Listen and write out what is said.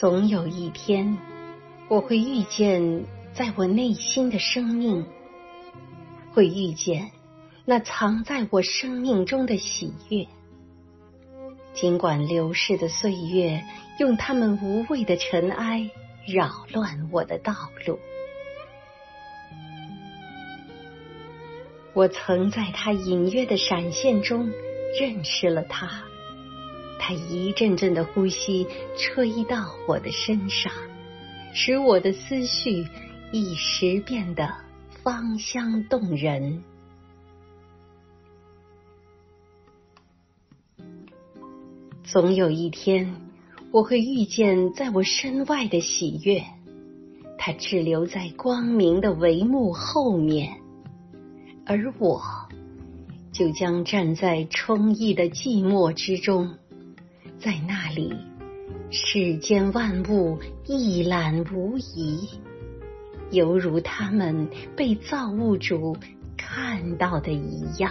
总有一天，我会遇见在我内心的生命，会遇见那藏在我生命中的喜悦。尽管流逝的岁月用他们无谓的尘埃扰乱我的道路，我曾在他隐约的闪现中认识了他。他一阵阵的呼吸吹到我的身上，使我的思绪一时变得芳香动人。总有一天，我会遇见在我身外的喜悦，它滞留在光明的帷幕后面，而我就将站在充溢的寂寞之中。在那里，世间万物一览无遗，犹如他们被造物主看到的一样。